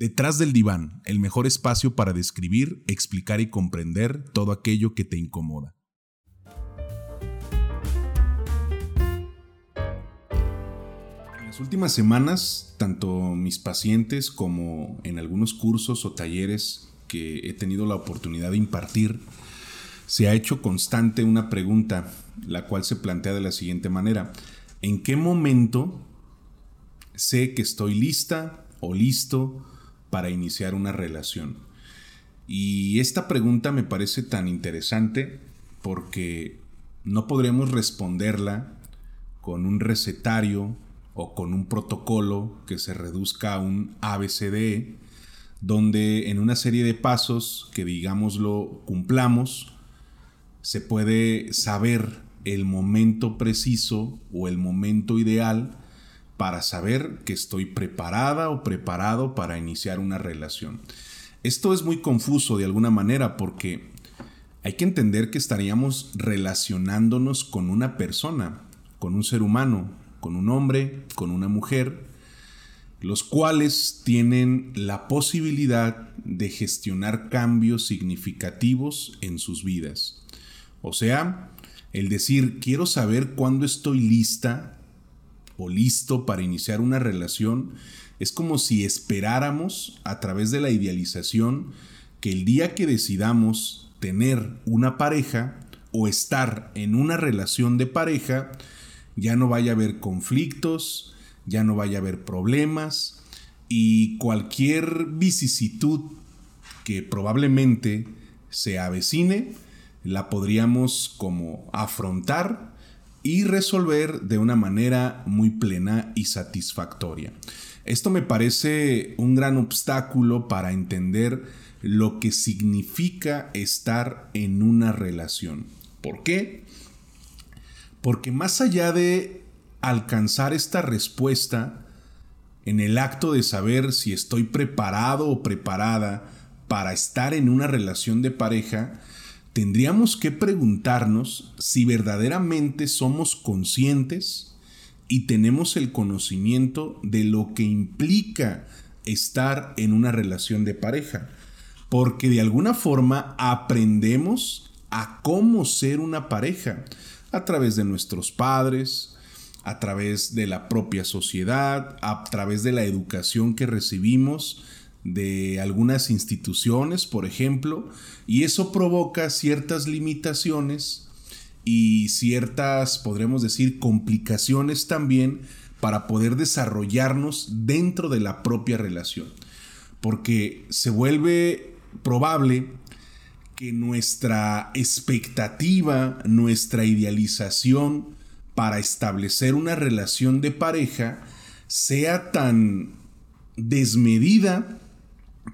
Detrás del diván, el mejor espacio para describir, explicar y comprender todo aquello que te incomoda. En las últimas semanas, tanto mis pacientes como en algunos cursos o talleres que he tenido la oportunidad de impartir, se ha hecho constante una pregunta, la cual se plantea de la siguiente manera. ¿En qué momento sé que estoy lista o listo para iniciar una relación? Y esta pregunta me parece tan interesante porque no podremos responderla con un recetario o con un protocolo que se reduzca a un ABCDE, donde en una serie de pasos que digámoslo cumplamos, se puede saber el momento preciso o el momento ideal para saber que estoy preparada o preparado para iniciar una relación. Esto es muy confuso de alguna manera porque hay que entender que estaríamos relacionándonos con una persona, con un ser humano, con un hombre, con una mujer, los cuales tienen la posibilidad de gestionar cambios significativos en sus vidas. O sea, el decir quiero saber cuándo estoy lista listo para iniciar una relación, es como si esperáramos a través de la idealización que el día que decidamos tener una pareja o estar en una relación de pareja, ya no vaya a haber conflictos, ya no vaya a haber problemas y cualquier vicisitud que probablemente se avecine, la podríamos como afrontar y resolver de una manera muy plena y satisfactoria. Esto me parece un gran obstáculo para entender lo que significa estar en una relación. ¿Por qué? Porque más allá de alcanzar esta respuesta, en el acto de saber si estoy preparado o preparada para estar en una relación de pareja, tendríamos que preguntarnos si verdaderamente somos conscientes y tenemos el conocimiento de lo que implica estar en una relación de pareja. Porque de alguna forma aprendemos a cómo ser una pareja a través de nuestros padres, a través de la propia sociedad, a través de la educación que recibimos de algunas instituciones, por ejemplo, y eso provoca ciertas limitaciones y ciertas, podremos decir, complicaciones también para poder desarrollarnos dentro de la propia relación. Porque se vuelve probable que nuestra expectativa, nuestra idealización para establecer una relación de pareja sea tan desmedida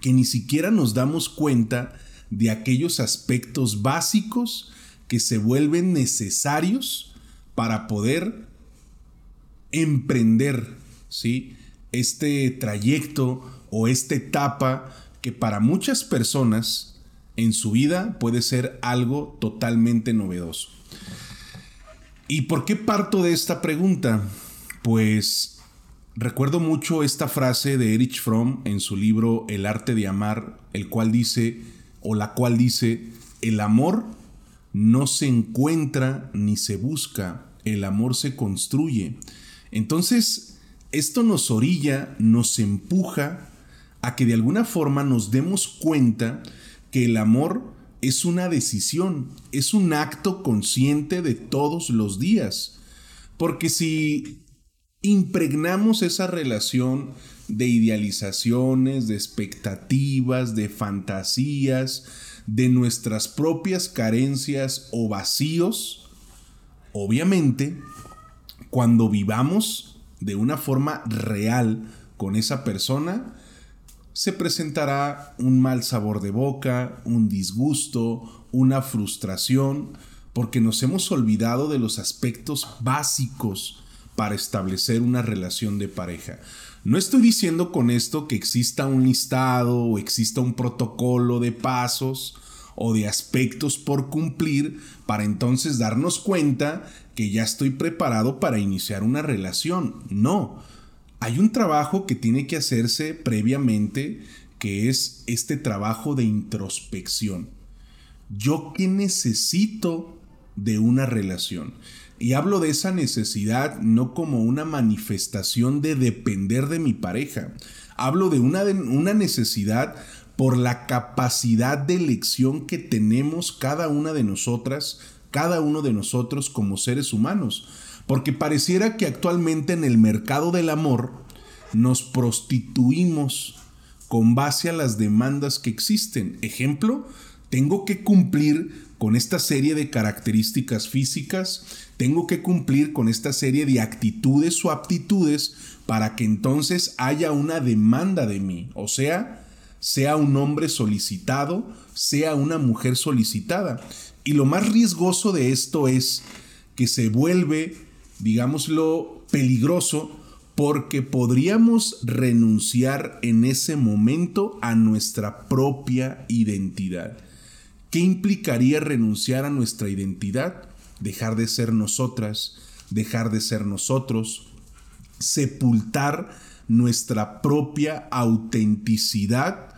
que ni siquiera nos damos cuenta de aquellos aspectos básicos que se vuelven necesarios para poder emprender ¿sí? este trayecto o esta etapa que para muchas personas en su vida puede ser algo totalmente novedoso. ¿Y por qué parto de esta pregunta? Pues Recuerdo mucho esta frase de Erich Fromm en su libro El arte de amar, el cual dice, o la cual dice, el amor no se encuentra ni se busca, el amor se construye. Entonces, esto nos orilla, nos empuja a que de alguna forma nos demos cuenta que el amor es una decisión, es un acto consciente de todos los días. Porque si impregnamos esa relación de idealizaciones, de expectativas, de fantasías, de nuestras propias carencias o vacíos, obviamente, cuando vivamos de una forma real con esa persona, se presentará un mal sabor de boca, un disgusto, una frustración, porque nos hemos olvidado de los aspectos básicos para establecer una relación de pareja. No estoy diciendo con esto que exista un listado o exista un protocolo de pasos o de aspectos por cumplir para entonces darnos cuenta que ya estoy preparado para iniciar una relación. No. hay un trabajo que tiene que hacerse previamente, que es este trabajo de introspección. ¿Yo qué necesito de una relación? Y hablo de esa necesidad no como una manifestación de depender de mi pareja. Hablo de una, una necesidad por la capacidad de elección que tenemos cada una de nosotras, cada uno de nosotros como seres humanos. Porque pareciera que actualmente en el mercado del amor nos prostituimos con base a las demandas que existen. Ejemplo, tengo que cumplir con esta serie de características físicas, tengo que cumplir con esta serie de actitudes o aptitudes para que entonces haya una demanda de mí. O sea, sea un hombre solicitado, sea una mujer solicitada. Y lo más riesgoso de esto es que se vuelve, digámoslo, peligroso porque podríamos renunciar en ese momento a nuestra propia identidad. ¿Qué implicaría renunciar a nuestra identidad? Dejar de ser nosotras, dejar de ser nosotros, sepultar nuestra propia autenticidad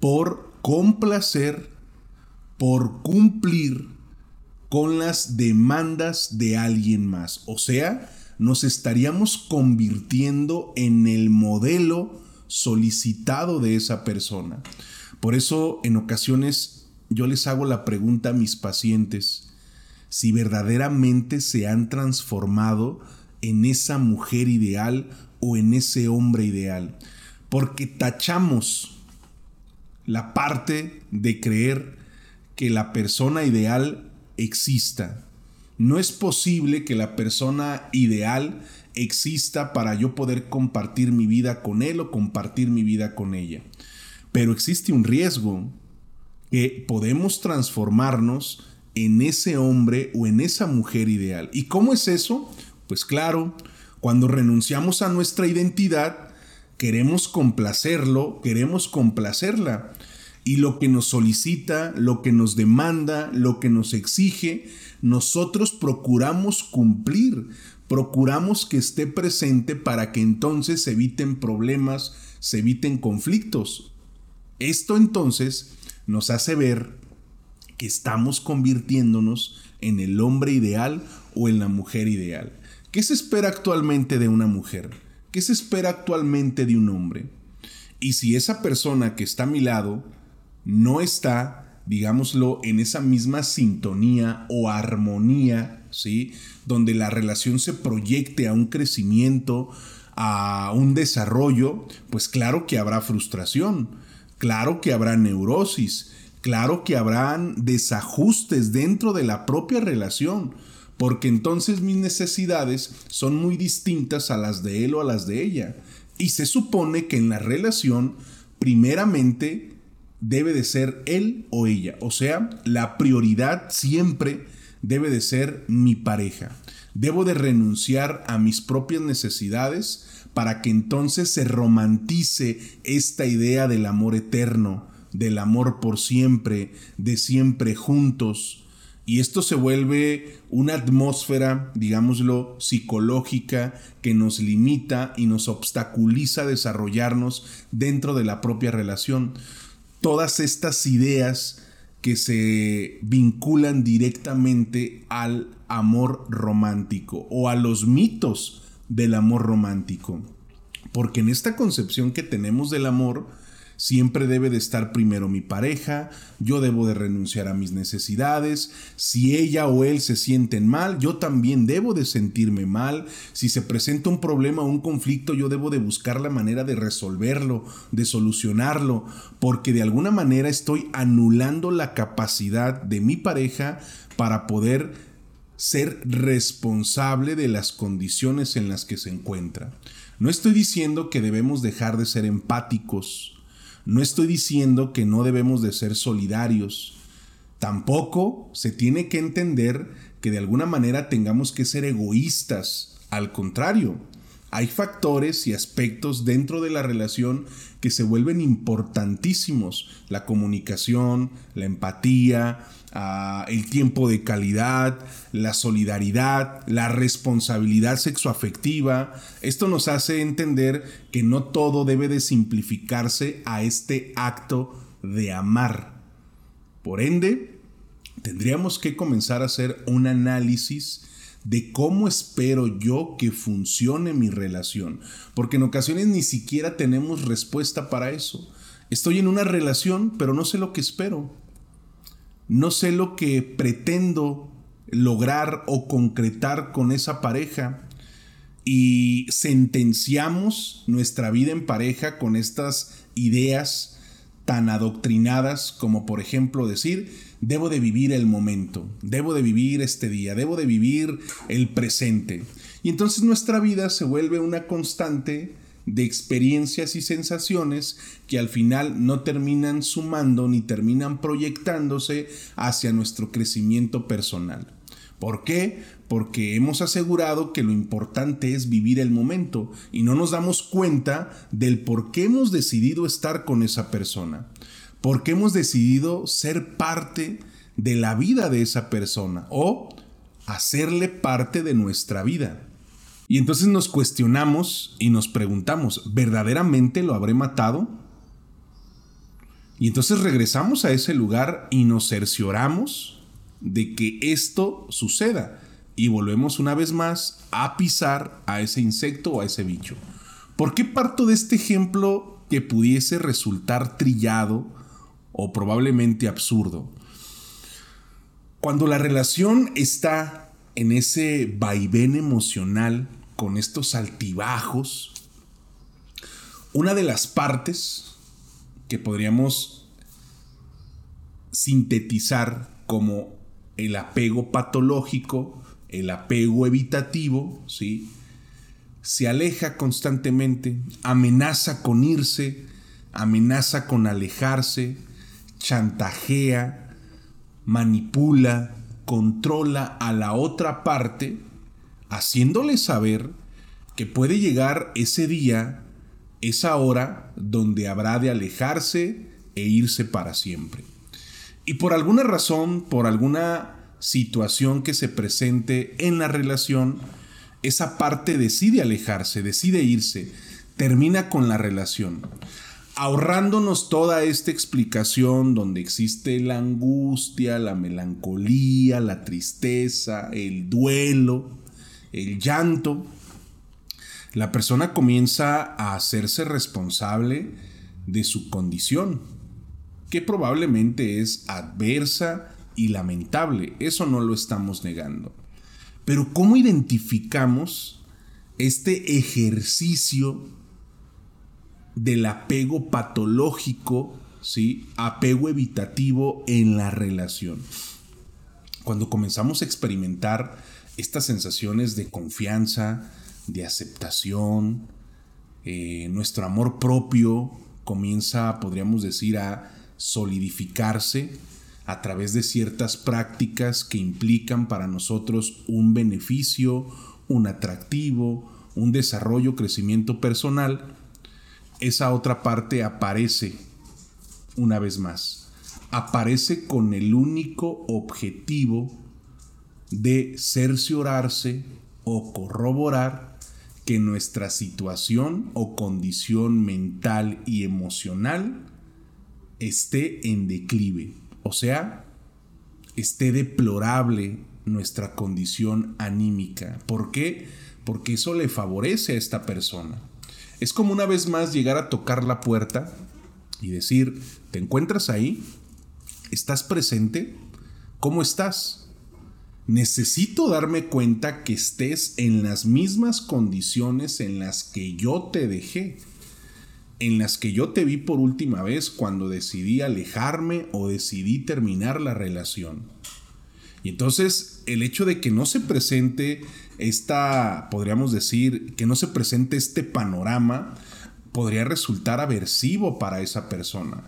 por complacer, por cumplir con las demandas de alguien más. O sea, nos estaríamos convirtiendo en el modelo solicitado de esa persona. Por eso en ocasiones yo les hago la pregunta a mis pacientes si verdaderamente se han transformado en esa mujer ideal o en ese hombre ideal. Porque tachamos la parte de creer que la persona ideal exista. No es posible que la persona ideal exista para yo poder compartir mi vida con él o compartir mi vida con ella. Pero existe un riesgo que podemos transformarnos en ese hombre o en esa mujer ideal. ¿Y cómo es eso? Pues claro, cuando renunciamos a nuestra identidad, queremos complacerlo, queremos complacerla. Y lo que nos solicita, lo que nos demanda, lo que nos exige, nosotros procuramos cumplir, procuramos que esté presente para que entonces se eviten problemas, se eviten conflictos. Esto entonces nos hace ver que estamos convirtiéndonos en el hombre ideal o en la mujer ideal. ¿Qué se espera actualmente de una mujer? ¿Qué se espera actualmente de un hombre? Y si esa persona que está a mi lado no está, digámoslo, en esa misma sintonía o armonía, ¿sí? Donde la relación se proyecte a un crecimiento, a un desarrollo, pues claro que habrá frustración, claro que habrá neurosis, claro que habrán desajustes dentro de la propia relación, porque entonces mis necesidades son muy distintas a las de él o a las de ella. Y se supone que en la relación, primeramente, debe de ser él o ella. O sea, la prioridad siempre debe de ser mi pareja. Debo de renunciar a mis propias necesidades para que entonces se romantice esta idea del amor eterno, del amor por siempre, de siempre juntos, y esto se vuelve una atmósfera, digámoslo, psicológica que nos limita y nos obstaculiza desarrollarnos dentro de la propia relación. Todas estas ideas que se vinculan directamente al amor romántico o a los mitos del amor romántico. Porque en esta concepción que tenemos del amor, Siempre debe de estar primero mi pareja, yo debo de renunciar a mis necesidades, si ella o él se sienten mal, yo también debo de sentirme mal, si se presenta un problema o un conflicto, yo debo de buscar la manera de resolverlo, de solucionarlo, porque de alguna manera estoy anulando la capacidad de mi pareja para poder ser responsable de las condiciones en las que se encuentra. No estoy diciendo que debemos dejar de ser empáticos, no estoy diciendo que no debemos de ser solidarios. Tampoco se tiene que entender que de alguna manera tengamos que ser egoístas. Al contrario, Hay factores y aspectos dentro de la relación que se vuelven importantísimos. La comunicación, la empatía, ah, el tiempo de calidad, la solidaridad, la responsabilidad sexoafectiva. Esto nos hace entender que no todo debe de simplificarse a este acto de amar. Por ende, tendríamos que comenzar a hacer un análisis de cómo espero yo que funcione mi relación, porque en ocasiones ni siquiera tenemos respuesta para eso. Estoy en una relación, pero no sé lo que espero. No sé lo que pretendo lograr o concretar con esa pareja. Y sentenciamos nuestra vida en pareja con estas ideas tan adoctrinadas como por ejemplo decir, debo de vivir el momento, debo de vivir este día, debo de vivir el presente. Y entonces nuestra vida se vuelve una constante de experiencias y sensaciones que al final no terminan sumando ni terminan proyectándose hacia nuestro crecimiento personal. ¿Por qué? Porque hemos asegurado que lo importante es vivir el momento y no nos damos cuenta del por qué hemos decidido estar con esa persona porque hemos decidido ser parte de la vida de esa persona o hacerle parte de nuestra vida. Y entonces nos cuestionamos y nos preguntamos, ¿verdaderamente lo habré matado? Y entonces regresamos a ese lugar y nos cercioramos de que esto suceda. Y volvemos una vez más a pisar a ese insecto o a ese bicho. ¿Por qué parto de este ejemplo que pudiese resultar trillado o probablemente absurdo. Cuando la relación está en ese vaivén emocional, con estos altibajos, una de las partes que podríamos sintetizar como el apego patológico, el apego evitativo, ¿sí? se aleja constantemente, amenaza con irse, amenaza con alejarse, chantajea, manipula, controla a la otra parte, haciéndole saber que puede llegar ese día, esa hora, donde habrá de alejarse e irse para siempre. Y por alguna razón, por alguna situación que se presente en la relación, esa parte decide alejarse, decide irse, termina con la relación. Ahorrándonos toda esta explicación donde existe la angustia, la melancolía, la tristeza, el duelo, el llanto, la persona comienza a hacerse responsable de su condición, que probablemente es adversa y lamentable, eso no lo estamos negando. Pero ¿cómo identificamos este ejercicio del apego patológico, ¿sí? apego evitativo en la relación. Cuando comenzamos a experimentar estas sensaciones de confianza, de aceptación, eh, nuestro amor propio comienza, podríamos decir, a solidificarse a través de ciertas prácticas que implican para nosotros un beneficio, un atractivo, un desarrollo, crecimiento personal, esa otra parte aparece una vez más. Aparece con el único objetivo de cerciorarse o corroborar que nuestra situación o condición mental y emocional esté en declive. O sea, esté deplorable nuestra condición anímica. ¿Por qué? Porque eso le favorece a esta persona. Es como una vez más llegar a tocar la puerta y decir, ¿te encuentras ahí? ¿Estás presente? ¿Cómo estás? Necesito darme cuenta que estés en las mismas condiciones en las que yo te dejé, en las que yo te vi por última vez cuando decidí alejarme o decidí terminar la relación. Y entonces el hecho de que no se presente esta, podríamos decir, que no se presente este panorama, podría resultar aversivo para esa persona.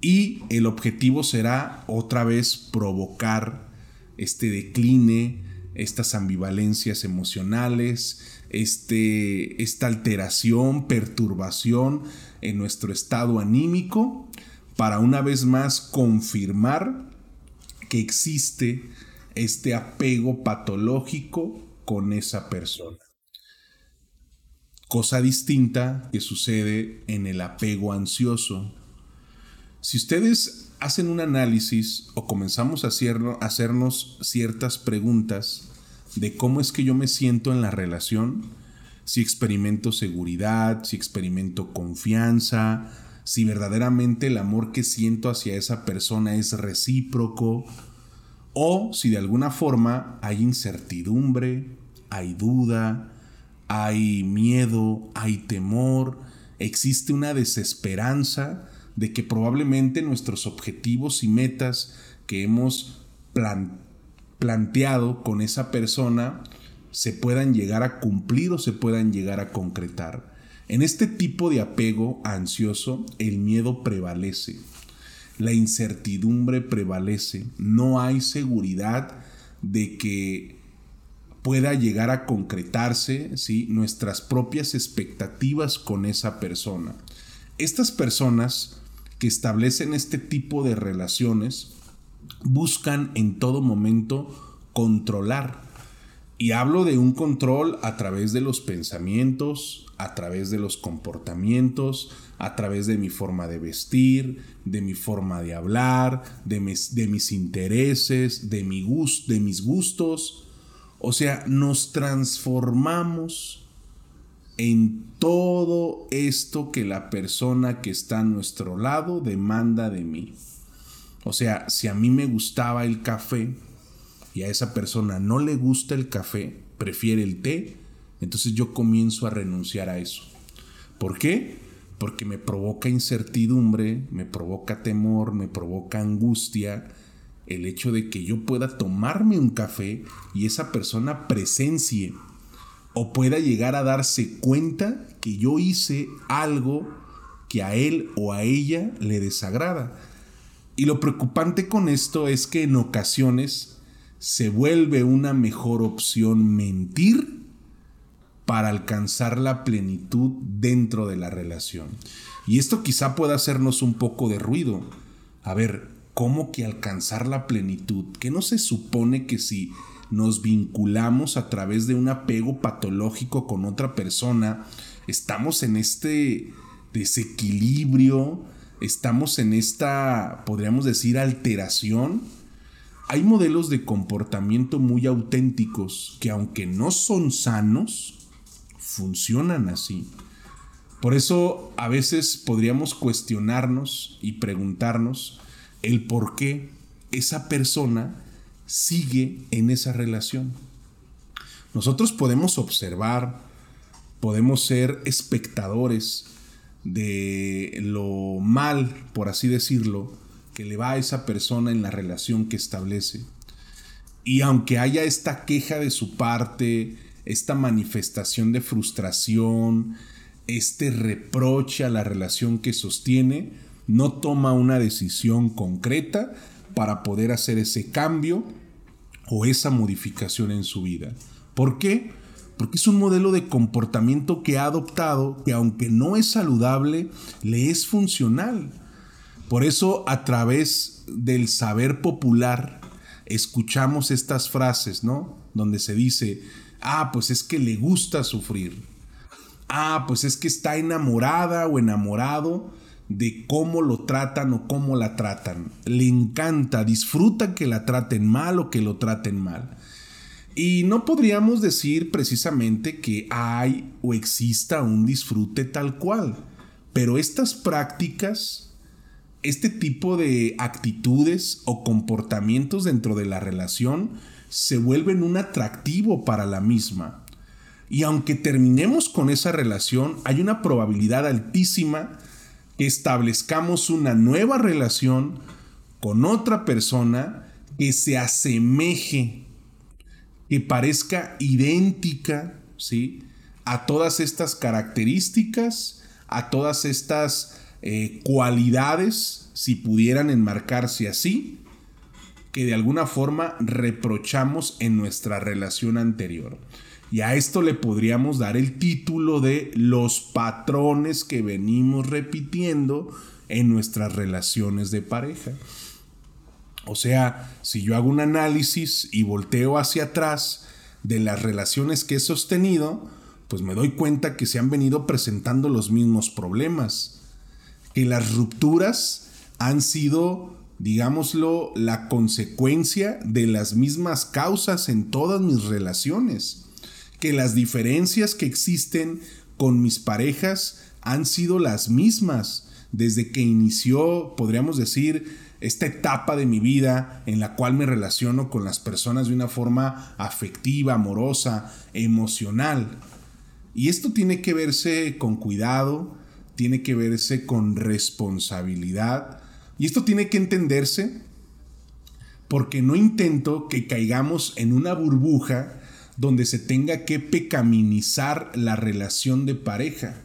Y el objetivo será otra vez provocar este decline, estas ambivalencias emocionales, este, esta alteración, perturbación en nuestro estado anímico para una vez más confirmar que existe este apego patológico con esa persona. Cosa distinta que sucede en el apego ansioso. Si ustedes hacen un análisis o comenzamos a hacernos ciertas preguntas de cómo es que yo me siento en la relación, si experimento seguridad, si experimento confianza, si verdaderamente el amor que siento hacia esa persona es recíproco, o si de alguna forma hay incertidumbre, hay duda, hay miedo, hay temor, existe una desesperanza de que probablemente nuestros objetivos y metas que hemos planteado con esa persona se puedan llegar a cumplir o se puedan llegar a concretar. En este tipo de apego ansioso, el miedo prevalece, la incertidumbre prevalece, no hay seguridad de que pueda llegar a concretarse ¿sí? nuestras propias expectativas con esa persona. Estas personas que establecen este tipo de relaciones buscan en todo momento controlar. Y hablo de un control a través de los pensamientos, a través de los comportamientos, a través de mi forma de vestir, de mi forma de hablar, de mis, intereses, de, mi de mis gustos. O sea, nos transformamos en todo esto que la persona que está a nuestro lado demanda de mí. O sea, si a mí me gustaba el café y a esa persona no le gusta el café, prefiere el té, entonces yo comienzo a renunciar a eso. ¿Por qué? Porque me provoca incertidumbre, me provoca temor, me provoca angustia el hecho de que yo pueda tomarme un café y esa persona presencie o pueda llegar a darse cuenta que yo hice algo que a él o a ella le desagrada. Y lo preocupante con esto es que en ocasiones se vuelve una mejor opción mentir para alcanzar la plenitud dentro de la relación. Y esto quizá pueda hacernos un poco de ruido. A ver, ¿cómo que alcanzar la plenitud? ¿Que no se supone que si nos vinculamos a través de un apego patológico con otra persona, estamos en este desequilibrio, estamos en esta, podríamos decir, alteración. Hay modelos de comportamiento muy auténticos que aunque no son sanos, funcionan así. Por eso a veces podríamos cuestionarnos y preguntarnos el por qué esa persona sigue en esa relación. Nosotros podemos observar, podemos ser espectadores de lo mal, por así decirlo, que le va a esa persona en la relación que establece. Y aunque haya esta queja de su parte, esta manifestación de frustración, este reproche a la relación que sostiene, no toma una decisión concreta para poder hacer ese cambio o esa modificación en su vida. ¿Por qué? Porque es un modelo de comportamiento que ha adoptado que aunque no es saludable, le es funcional. Por eso a través del saber popular escuchamos estas frases, ¿no? Donde se dice, ah, pues es que le gusta sufrir. Ah, pues es que está enamorada o enamorado de cómo lo tratan o cómo la tratan. Le encanta, disfruta que la traten mal o que lo traten mal. Y no podríamos decir precisamente que hay o exista un disfrute tal cual, pero estas prácticas, este tipo de actitudes o comportamientos dentro de la relación se vuelven un atractivo para la misma. Y aunque terminemos con esa relación, hay una probabilidad altísima establezcamos una nueva relación con otra persona que se asemeje, que parezca idéntica, ¿sí? A todas estas características, a todas estas eh, cualidades, si pudieran enmarcarse así, que de alguna forma reprochamos en nuestra relación anterior. Y a esto le podríamos dar el título de los patrones que venimos repitiendo en nuestras relaciones de pareja. O sea, si yo hago un análisis y volteo hacia atrás de las relaciones que he sostenido, pues me doy cuenta que se han venido presentando los mismos problemas. Que las rupturas han sido, digámoslo, la consecuencia de las mismas causas en todas mis relaciones. Que las diferencias que existen con mis parejas han sido las mismas desde que inició, podríamos decir, esta etapa de mi vida en la cual me relaciono con las personas de una forma afectiva, amorosa, emocional. Y esto tiene que verse con cuidado, tiene que verse con responsabilidad. Y esto tiene que entenderse porque no intento que caigamos en una burbuja donde se tenga que pecaminizar la relación de pareja.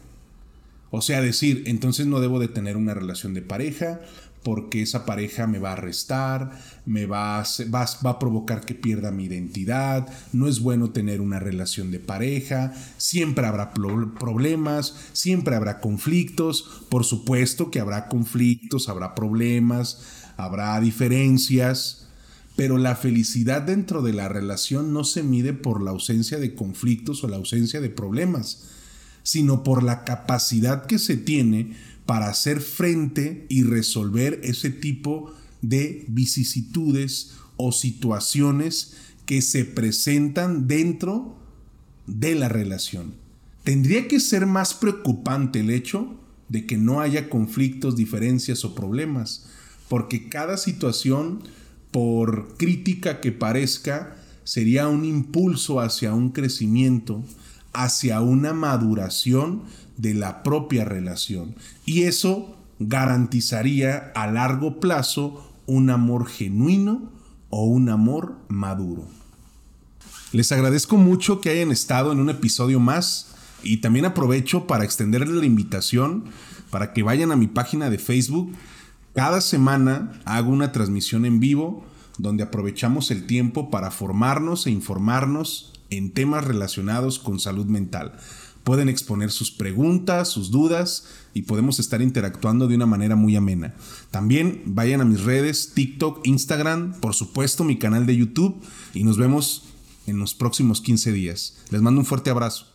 O sea, decir, entonces no debo de tener una relación de pareja porque esa pareja me va a arrestar, me va a, va, va a provocar que pierda mi identidad, no es bueno tener una relación de pareja, siempre habrá problemas, siempre habrá conflictos, por supuesto que habrá conflictos, habrá problemas, habrá diferencias, pero la felicidad dentro de la relación no se mide por la ausencia de conflictos o la ausencia de problemas sino por la capacidad que se tiene para hacer frente y resolver ese tipo de vicisitudes o situaciones que se presentan dentro de la relación. Tendría que ser más preocupante el hecho de que no haya conflictos, diferencias o problemas, porque cada situación, por crítica que parezca, sería un impulso hacia un crecimiento, hacia una maduración de la propia relación. Y eso garantizaría a largo plazo un amor genuino o un amor maduro. Les agradezco mucho que hayan estado en un episodio más y también aprovecho para extenderles la invitación para que vayan a mi página de Facebook. Cada semana hago una transmisión en vivo donde aprovechamos el tiempo para formarnos e informarnos en temas relacionados con salud mental. Pueden exponer sus preguntas, sus dudas y podemos estar interactuando de una manera muy amena. También vayan a mis redes, TikTok, Instagram, por supuesto mi canal de YouTube y nos vemos en los próximos 15 días. Les mando un fuerte abrazo.